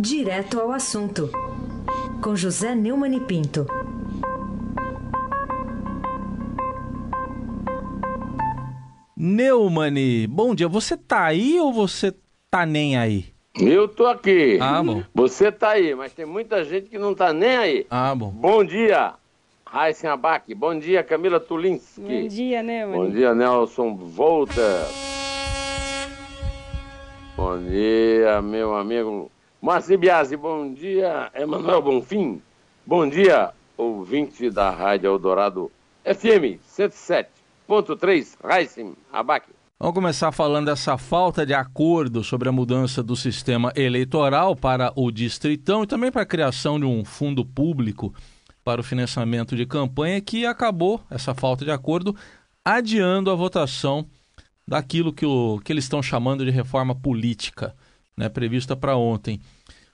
Direto ao assunto, com José Neumann e Pinto. Neumani, bom dia. Você tá aí ou você tá nem aí? Eu tô aqui. Ah, bom. Você tá aí, mas tem muita gente que não tá nem aí. Ah, bom. Bom dia, Raíssen Abac. Bom dia, Camila Tulinski. Bom dia, né, Bom dia, Nelson Volta. Bom dia, meu amigo Márcio Biasi. Bom dia, Emanuel Bonfim. Bom dia, ouvinte da Rádio Eldorado FM 107.3, Raíssen Abac. Vamos começar falando dessa falta de acordo sobre a mudança do sistema eleitoral para o Distritão e também para a criação de um fundo público para o financiamento de campanha que acabou, essa falta de acordo, adiando a votação daquilo que, o, que eles estão chamando de reforma política, né, prevista para ontem.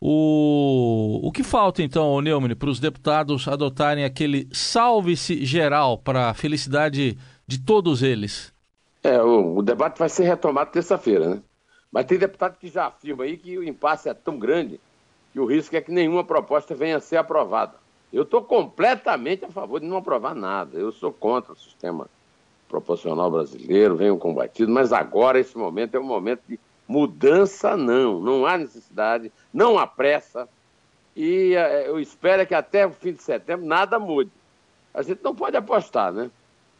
O, o que falta então, Neumann, para os deputados adotarem aquele salve-se geral para a felicidade de todos eles? É, o, o debate vai ser retomado terça-feira, né? Mas tem deputado que já afirma aí que o impasse é tão grande que o risco é que nenhuma proposta venha a ser aprovada. Eu estou completamente a favor de não aprovar nada. Eu sou contra o sistema proporcional brasileiro, venho combatido, mas agora, esse momento, é um momento de mudança, não. Não há necessidade, não há pressa. E eh, eu espero que até o fim de setembro nada mude. A gente não pode apostar, né?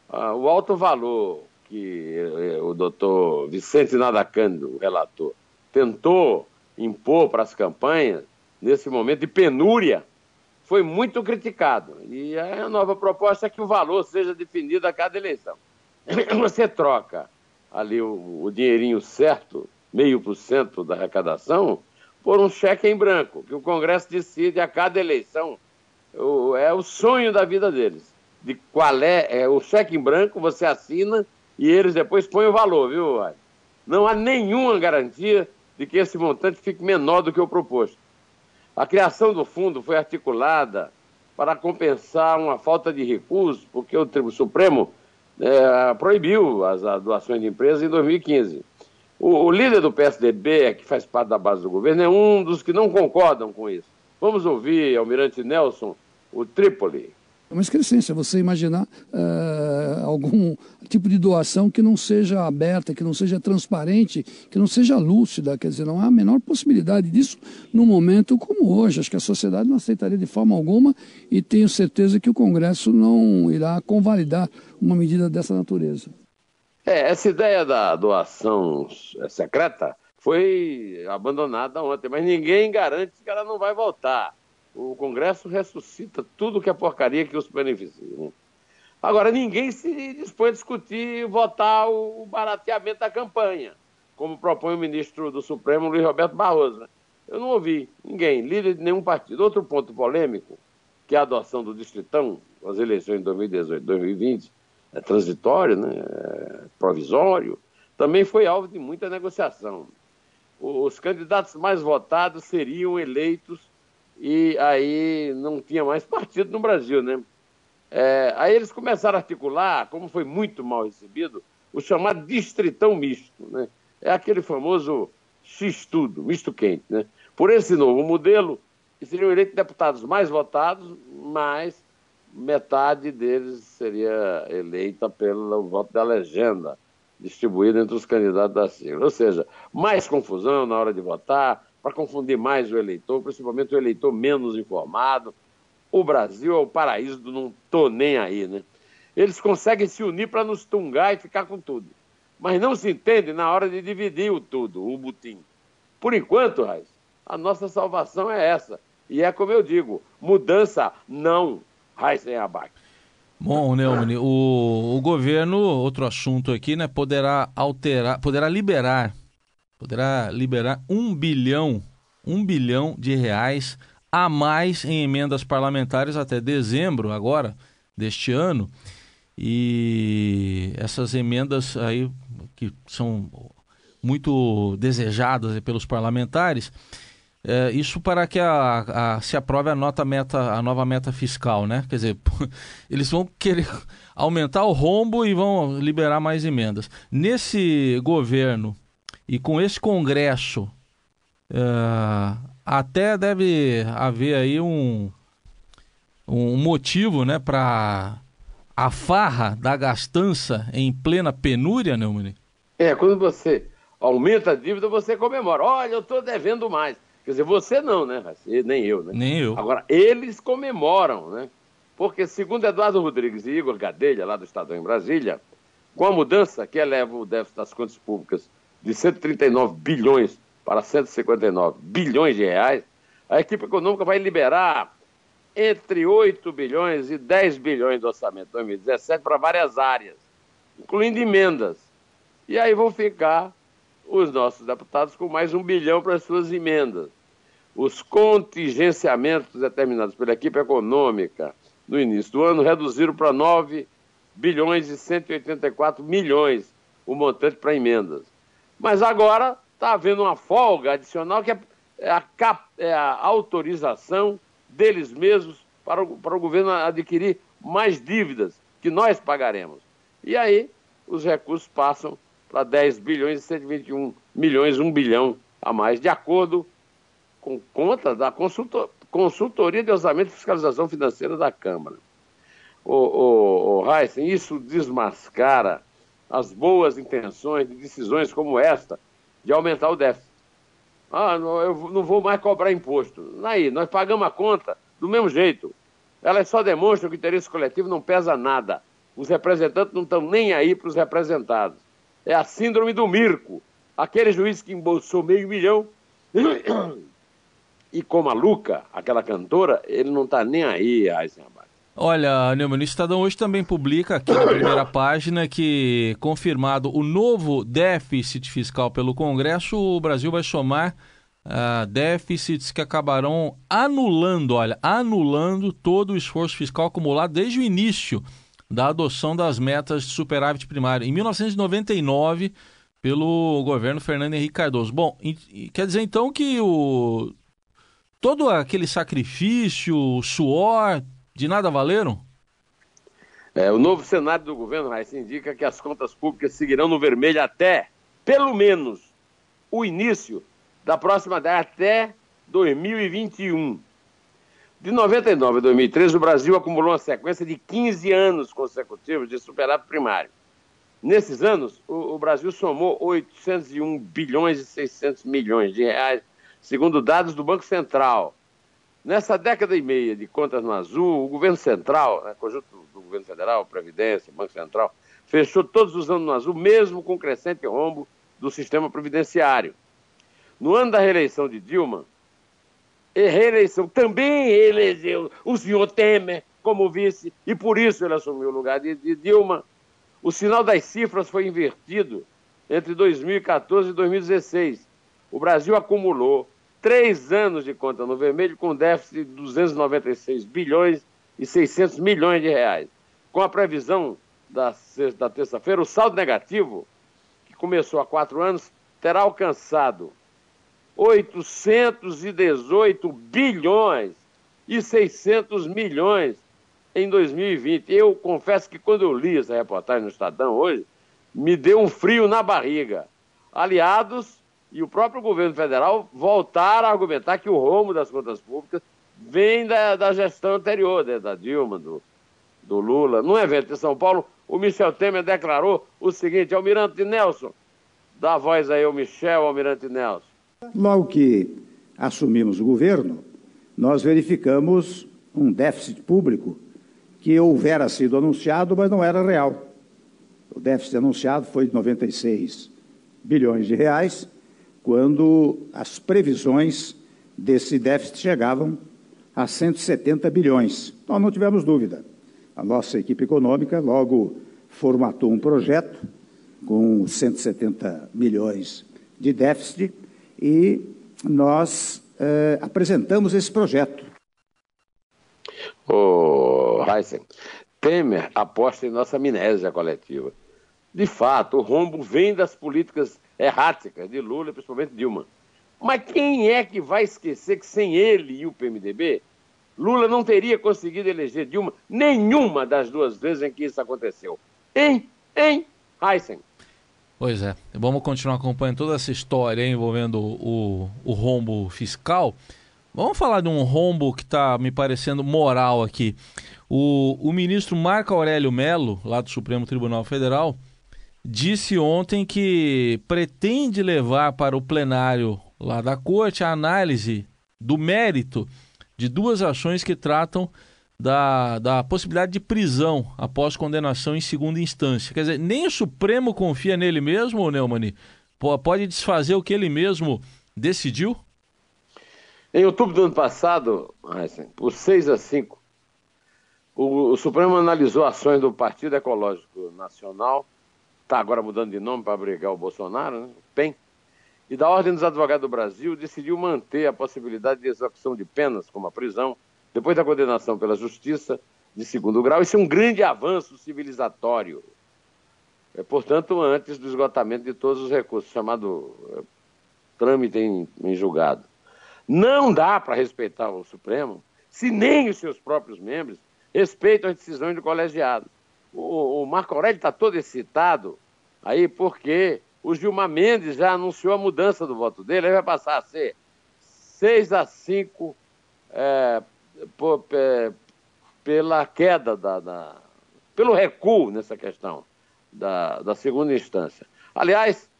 Ah, o alto valor que eh, o doutor Vicente Nadacândido, o relator, tentou impor para as campanhas, nesse momento de penúria, foi muito criticado. E a nova proposta é que o valor seja definido a cada eleição. Você troca ali o, o dinheirinho certo, meio por cento da arrecadação, por um cheque em branco, que o Congresso decide a cada eleição. O- é o sonho da vida deles. De qual é, é o cheque em branco, você assina e eles depois põem o valor, viu, Raiz? Não há nenhuma garantia de que esse montante fique menor do que o proposto. A criação do fundo foi articulada para compensar uma falta de recursos, porque o Tribunal Supremo eh, proibiu as doações de empresas em 2015. O, o líder do PSDB, que faz parte da base do governo, é um dos que não concordam com isso. Vamos ouvir, Almirante Nelson, o Trípoli. É uma excrescência você imaginar eh, algum tipo de doação que não seja aberta, que não seja transparente, que não seja lúcida. Quer dizer, não há a menor possibilidade disso num momento como hoje. Acho que a sociedade não aceitaria de forma alguma e tenho certeza que o Congresso não irá convalidar uma medida dessa natureza. É, essa ideia da doação eh, secreta foi abandonada ontem, mas ninguém garante que ela não vai voltar. O Congresso ressuscita tudo que é porcaria que os beneficia. né? Agora, ninguém se dispõe a discutir e votar o barateamento da campanha, como propõe o ministro do Supremo, Luiz Roberto Barroso. né? Eu não ouvi ninguém, líder de nenhum partido. Outro ponto polêmico, que é a adoção do Distritão, as eleições de 2018 2020, é transitório, né? é provisório, também foi alvo de muita negociação. Os candidatos mais votados seriam eleitos e aí não tinha mais partido no Brasil, né? É, aí eles começaram a articular, como foi muito mal recebido, o chamado distritão misto, né? É aquele famoso X-tudo, misto quente, né? Por esse novo modelo, seriam eleitos deputados mais votados, mas metade deles seria eleita pelo voto da legenda, distribuído entre os candidatos da sigla. Ou seja, mais confusão na hora de votar, para confundir mais o eleitor, principalmente o eleitor menos informado. O Brasil é o paraíso do não tô nem aí, né? Eles conseguem se unir para nos tungar e ficar com tudo. Mas não se entende na hora de dividir o tudo, o butim. Por enquanto, Raiz, a nossa salvação é essa. E é como eu digo, mudança não, Sem abaque. Bom, Neumann, o, o governo, outro assunto aqui, né, poderá alterar, poderá liberar, poderá liberar um bilhão, um bilhão de reais a mais em emendas parlamentares até dezembro agora deste ano. E essas emendas aí que são muito desejadas pelos parlamentares, é, isso para que a, a- se aprove a, nota meta, a nova meta fiscal, né? Quer dizer, eles vão querer aumentar o rombo e vão liberar mais emendas. Nesse governo e com esse Congresso Uh, até deve haver aí um, um motivo né, para a farra da gastança em plena penúria, Neumann? É, quando você aumenta a dívida, você comemora. Olha, eu estou devendo mais. Quer dizer, você não, né? Nem eu, né? Nem eu. Agora, eles comemoram, né? Porque, segundo Eduardo Rodrigues e Igor Gadelha, lá do Estadão em Brasília, com a mudança que eleva o déficit das contas públicas de 139 bilhões para 159 bilhões de reais, a equipe econômica vai liberar entre 8 bilhões e 10 bilhões do orçamento de 2017 para várias áreas, incluindo emendas. E aí vão ficar os nossos deputados com mais um bilhão para as suas emendas. Os contingenciamentos determinados pela equipe econômica no início do ano reduziram para 9 bilhões e 184 milhões o montante para emendas. Mas agora está havendo uma folga adicional que é, é a, cap, é a autorização deles mesmos para o, para o governo adquirir mais dívidas que nós pagaremos. E aí os recursos passam para 10 bilhões e 121 milhões, 1 bilhão a mais, de acordo com conta da consultor, Consultoria de Orçamento e Fiscalização Financeira da Câmara. O, o, o Heisen, isso desmascara as boas intenções de decisões como esta de aumentar o déficit. Ah, não, eu não vou mais cobrar imposto. Aí, nós pagamos a conta do mesmo jeito. Elas só demonstram que o interesse coletivo não pesa nada. Os representantes não estão nem aí para os representados. É a síndrome do Mirko. Aquele juiz que embolsou meio milhão e como a Luca, aquela cantora, ele não está nem aí, Eisenbach. Olha, Neumann, o Estadão hoje também publica aqui na primeira página que, confirmado o novo déficit fiscal pelo Congresso, o Brasil vai somar uh, déficits que acabarão anulando, olha, anulando todo o esforço fiscal acumulado desde o início da adoção das metas de superávit primário. Em 1999, pelo governo Fernando Henrique Cardoso. Bom, quer dizer então que o todo aquele sacrifício, suor, de nada valeram? É, o novo cenário do governo, Raíssa, indica que as contas públicas seguirão no vermelho até, pelo menos, o início da próxima década, até 2021. De 99 a 2013, o Brasil acumulou uma sequência de 15 anos consecutivos de superávit primário. Nesses anos, o, o Brasil somou 801 bilhões e 600 milhões de reais segundo dados do Banco Central. Nessa década e meia de contas no azul, o governo central, né, conjunto do governo federal, Previdência, Banco Central, fechou todos os anos no azul, mesmo com crescente rombo do sistema previdenciário. No ano da reeleição de Dilma, e reeleição também elegeu o senhor Temer como vice, e por isso ele assumiu o lugar de, de Dilma. O sinal das cifras foi invertido entre 2014 e 2016. O Brasil acumulou três anos de conta no vermelho com déficit de 296 bilhões e 600 milhões de reais. Com a previsão da, da terça-feira, o saldo negativo, que começou há quatro anos, terá alcançado 818 bilhões e 600 milhões em 2020. Eu confesso que quando eu li essa reportagem no Estadão hoje, me deu um frio na barriga. Aliados e o próprio governo federal voltar a argumentar que o rombo das contas públicas vem da, da gestão anterior, né, da Dilma, do, do Lula. Num evento em São Paulo, o Michel Temer declarou o seguinte: Almirante Nelson, dá voz aí ao Michel, Almirante Nelson. Logo que assumimos o governo, nós verificamos um déficit público que houvera sido anunciado, mas não era real. O déficit anunciado foi de 96 bilhões de reais quando as previsões desse déficit chegavam a 170 bilhões. Nós não tivemos dúvida. A nossa equipe econômica logo formatou um projeto com 170 milhões de déficit e nós eh, apresentamos esse projeto. O Heisen, Temer aposta em nossa amnésia coletiva. De fato, o rombo vem das políticas erráticas de Lula, principalmente Dilma. Mas quem é que vai esquecer que sem ele e o PMDB, Lula não teria conseguido eleger Dilma nenhuma das duas vezes em que isso aconteceu? Hein? Hein? Heisen. Pois é. Vamos continuar acompanhando toda essa história envolvendo o, o rombo fiscal. Vamos falar de um rombo que está me parecendo moral aqui. O, o ministro Marco Aurélio Melo, lá do Supremo Tribunal Federal, disse ontem que pretende levar para o plenário lá da corte a análise do mérito de duas ações que tratam da, da possibilidade de prisão após condenação em segunda instância. Quer dizer, nem o Supremo confia nele mesmo, Neumani? Pode desfazer o que ele mesmo decidiu? Em outubro do ano passado, por 6 a 5, o, o Supremo analisou ações do Partido Ecológico Nacional, está agora mudando de nome para abrigar o Bolsonaro, né? PEN, e da Ordem dos Advogados do Brasil decidiu manter a possibilidade de execução de penas, como a prisão, depois da condenação pela Justiça de segundo grau. Isso é um grande avanço civilizatório. É, portanto, antes do esgotamento de todos os recursos, chamado é, trâmite em, em julgado. Não dá para respeitar o Supremo se nem os seus próprios membros respeitam as decisões do colegiado. O, Marco Aurélio está todo excitado aí porque o Gilmar Mendes já anunciou a mudança do voto dele, ele vai passar a ser 6 a 5 é, por, é, pela queda, da, da, pelo recuo nessa questão da, da segunda instância. Aliás,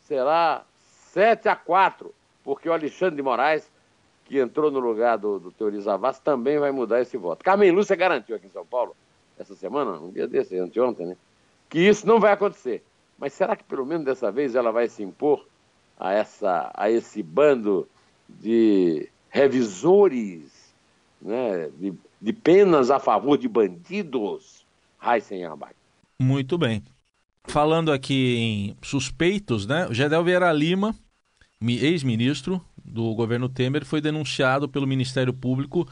será 7 a 4, porque o Alexandre de Moraes, que entrou no lugar do, do Teori Zavascki, também vai mudar esse voto. Carmen Lúcia garantiu aqui em São Paulo, essa semana, um dia desse, anteontem, né, que isso não vai acontecer. Mas será que pelo menos dessa vez ela vai se impor a, essa, a esse bando de revisores, né, de, de penas a favor de bandidos? Raíssen Abac. Muito bem. Falando aqui em suspeitos, né? O Gedel Vieira Lima, ex-ministro do governo Temer, foi denunciado pelo Ministério Público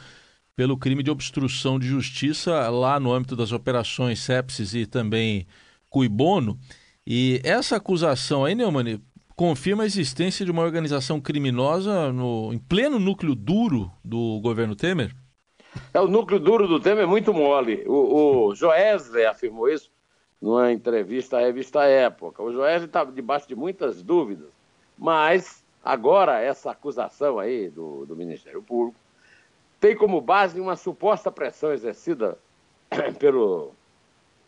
pelo crime de obstrução de justiça lá no âmbito das operações Sepsis e também Cuibono. E essa acusação aí, Neumann, confirma a existência de uma organização criminosa no, em pleno núcleo duro do governo Temer? É, o núcleo duro do Temer é muito mole. O, o Joesley afirmou isso numa entrevista à revista Época. O Joesley está debaixo de muitas dúvidas, mas agora essa acusação aí do, do Ministério Público tem como base uma suposta pressão exercida pelo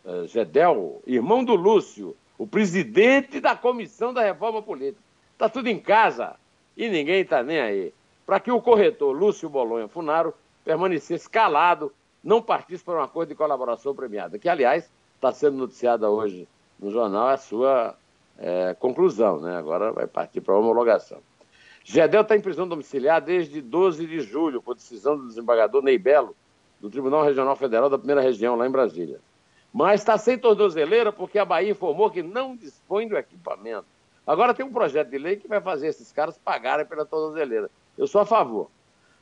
uh, Gedel, irmão do Lúcio, o presidente da comissão da reforma política. Está tudo em casa e ninguém está nem aí. Para que o corretor Lúcio Bolonha Funaro permanecesse calado, não partisse para um acordo de colaboração premiada, que, aliás, está sendo noticiada hoje no jornal a sua é, conclusão, né? agora vai partir para a homologação. Gedel está em prisão domiciliar desde 12 de julho, por decisão do desembargador Ney Belo, do Tribunal Regional Federal da Primeira Região, lá em Brasília. Mas está sem tornozeleira porque a Bahia informou que não dispõe do equipamento. Agora tem um projeto de lei que vai fazer esses caras pagarem pela tornozeleira. Eu sou a favor.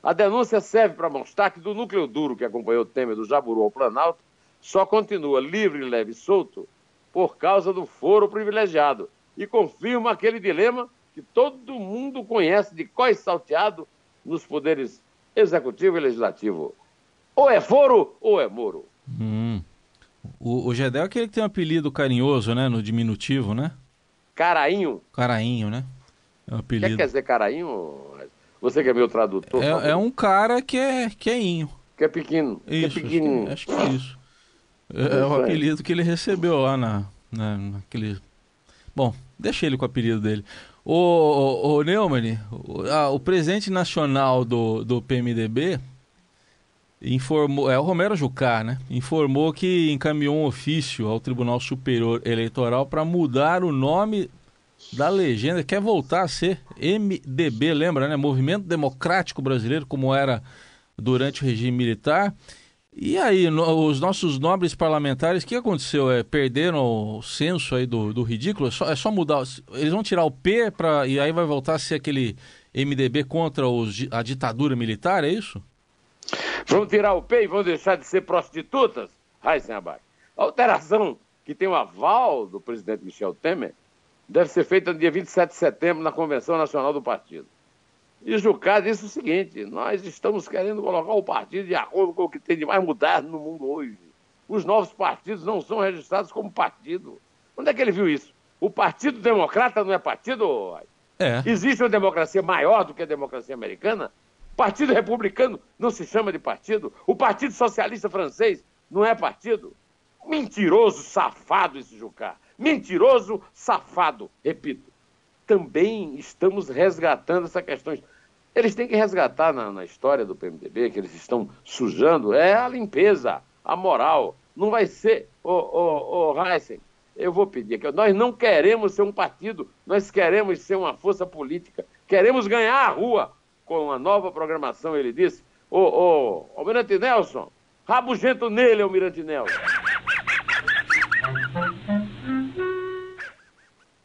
A denúncia serve para mostrar que do núcleo duro que acompanhou o Temer do Jaburu ao Planalto só continua livre, leve e solto por causa do foro privilegiado e confirma aquele dilema que todo mundo conhece de qual salteado nos poderes executivo e legislativo. Ou é foro ou é moro. Hum. O, o Gedel é aquele que tem um apelido carinhoso, né? No diminutivo, né? Carainho. Carainho, né? É um apelido. O que quer dizer carainho? Você que é meu tradutor. É, é um cara que é, que é inho. Que é pequeno. Isso, que é pequenininho. Acho que, acho que é isso. É, é o apelido que ele recebeu lá na, na, naquele... Bom, deixa ele com o apelido dele. O, Neumann, o, ah, o presidente nacional do, do PMDB informou, é o Romero Jucá, né? Informou que encaminhou um ofício ao Tribunal Superior Eleitoral para mudar o nome da legenda, quer voltar a ser MDB, lembra, né? Movimento Democrático Brasileiro, como era durante o regime militar. E aí, no, os nossos nobres parlamentares, o que aconteceu? É, perderam o senso aí do, do ridículo? É só, é só mudar. Eles vão tirar o P pra, e aí vai voltar a ser aquele MDB contra os, a ditadura militar, é isso? Vamos tirar o P e vão deixar de ser prostitutas? Heisenberg. A alteração que tem o aval do presidente Michel Temer deve ser feita no dia 27 de setembro na Convenção Nacional do Partido. E Jucá disse o seguinte: nós estamos querendo colocar o partido de acordo com o que tem de mais mudado no mundo hoje. Os novos partidos não são registrados como partido. Onde é que ele viu isso? O Partido Democrata não é partido? É. Existe uma democracia maior do que a democracia americana? O Partido Republicano não se chama de partido? O Partido Socialista Francês não é partido? Mentiroso, safado esse Jucá. Mentiroso, safado, repito. Também estamos resgatando essa questão. Eles têm que resgatar na, na história do PMDB, que eles estão sujando, é a limpeza, a moral. Não vai ser, ô, ô, ô Heisen, eu vou pedir aqui, nós não queremos ser um partido, nós queremos ser uma força política, queremos ganhar a rua com uma nova programação, ele disse. Ô, ô, Almirante Nelson, rabugento nele, Almirante Nelson.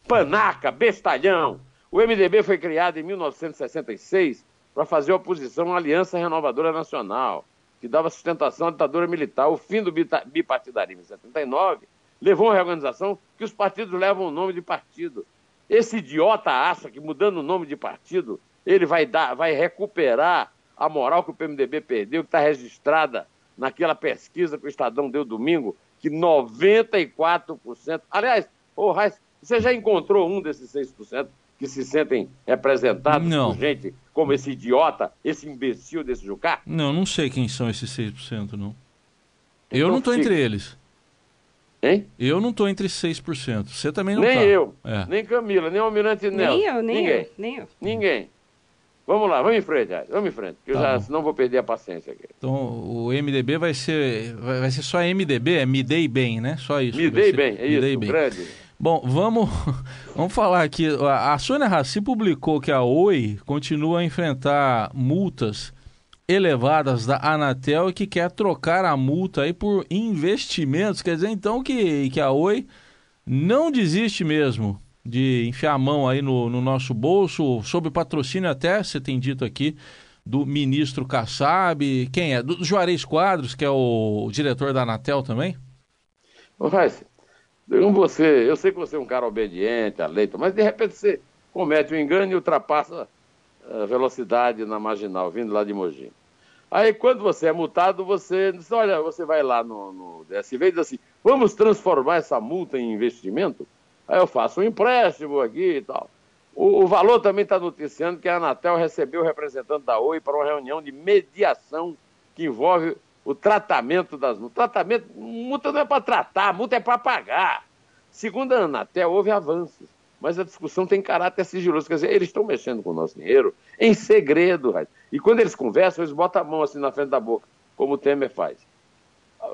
Panaca, bestalhão. O MDB foi criado em 1966 para fazer oposição à Aliança Renovadora Nacional, que dava sustentação à ditadura militar. O fim do bipartidarismo em 79 levou a reorganização que os partidos levam o nome de partido. Esse idiota acha que mudando o nome de partido ele vai, dar, vai recuperar a moral que o PMDB perdeu, que está registrada naquela pesquisa que o Estadão deu domingo, que 94%. Aliás, ô Reis, você já encontrou um desses 6% que se sentem representados não. por gente como esse idiota, esse imbecil desse Jucá? Não, não sei quem são esses 6%, não. Eu então, não estou entre eles. Hein? Eu não estou entre 6%. Você também não Nem tá. eu, é. nem Camila, nem o Almirante Nelson. Nem eu, nem Ninguém. eu, nem eu. Ninguém. Vamos lá, vamos em frente, vamos em frente, que eu Tá já, senão vou perder a paciência aqui. Então o MDB vai ser vai vai ser só MDB, é Me Dei Bem, né? Só isso. Me dei bem, é Me isso, Dei Bem. grande. Bom, vamos, vamos falar aqui. A Sônia Raci publicou que a Oi continua a enfrentar multas elevadas da Anatel e que quer trocar a multa aí por investimentos. Quer dizer, então, que, que a Oi não desiste mesmo de enfiar a mão aí no, no nosso bolso, sob patrocínio até, você tem dito aqui, do ministro Kassab. Quem é? Do Juarez Quadros, que é o, diretor da Anatel também? Ô, Raíssa, eu, você, eu sei que você é um cara obediente, aleito, mas de repente você comete um engano e ultrapassa a velocidade na marginal, vindo lá de Mogi. Aí quando você é multado, você diz, olha, você vai lá no, no DSV e diz assim, vamos transformar essa multa em investimento? Aí eu faço um empréstimo aqui e tal. O, o valor também está noticiando que a Anatel recebeu o representante da Oi para uma reunião de mediação que envolve o tratamento das multas. Tratamento, multa não é para tratar, multa é para pagar. Segundo a Anatel, houve avanços, mas a discussão tem caráter sigiloso. Quer dizer, eles estão mexendo com o nosso dinheiro em segredo. E quando eles conversam, eles botam a mão assim na frente da boca, como o Temer faz.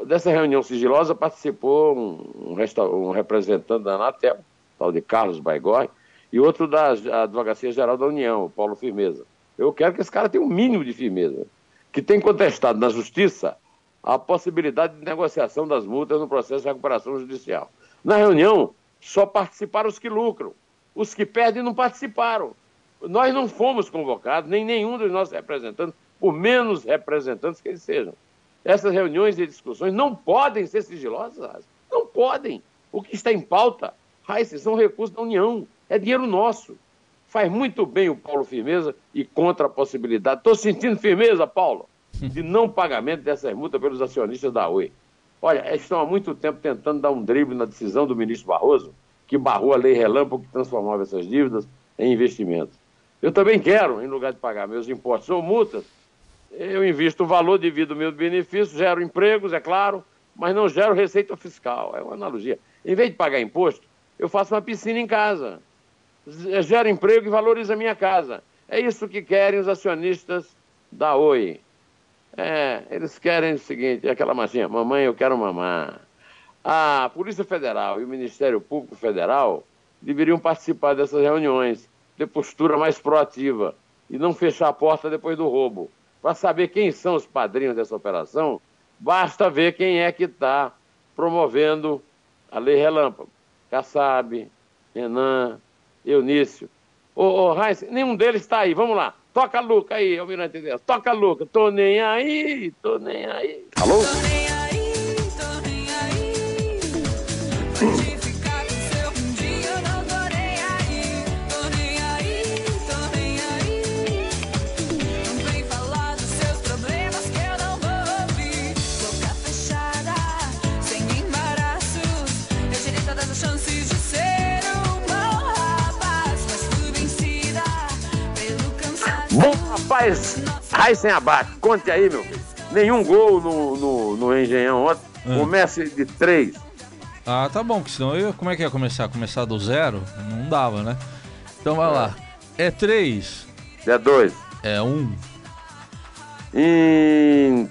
Dessa reunião sigilosa participou um, um, representante da Anatel, tal de Carlos Baigói, e outro da Advocacia Geral da União, Paulo Firmeza. Eu quero que esse cara tenha um mínimo de firmeza, que tem contestado na Justiça a possibilidade de negociação das multas no processo de recuperação judicial. Na reunião, só participaram os que lucram. Os que perdem não participaram. Nós não fomos convocados, nem nenhum dos nossos representantes, por menos representantes que eles sejam. Essas reuniões e discussões não podem ser sigilosas, não podem. O que está em pauta, Raíssa, são recursos da União, é dinheiro nosso. Faz muito bem o Paulo Firmeza e contra a possibilidade. Estou sentindo firmeza, Paulo, de não pagamento dessas multas pelos acionistas da Oi. Olha, estão há muito tempo tentando dar um drible na decisão do ministro Barroso, que barrou a lei relâmpago que transformava essas dívidas em investimentos. Eu também quero, em lugar de pagar meus impostos ou multas, eu invisto o valor, divido o meu benefício, gero empregos, é claro, mas não gero receita fiscal. É uma analogia. Em vez de pagar imposto, eu faço uma piscina em casa. Gero emprego e valorizo a minha casa. É isso que querem os acionistas da Oi. É, eles querem o seguinte, aquela machinha, mamãe, eu quero mamar. A Polícia Federal e o Ministério Público Federal deveriam participar dessas reuniões, ter postura mais proativa e não fechar a porta depois do roubo. Para saber quem são os padrinhos dessa operação, basta ver quem é que está promovendo a Lei Relâmpago. Kassab, Renan, Eunício. Ô, ô nenhum deles está aí. Vamos lá. Toca a Luca aí, Almirante Deus. Toca a Luca. Tô nem aí, tô nem aí. Alô? Tô nem Bom, rapaz, Raíssen Abac, conte aí, meu filho. Nenhum gol no, no, no Engenhão ontem. Ah. O Messi de três. Ah, tá bom, que senão eu, como é que ia começar? Começar do zero? Não dava, né? Então vai lá. É três, É dois. é um. Em.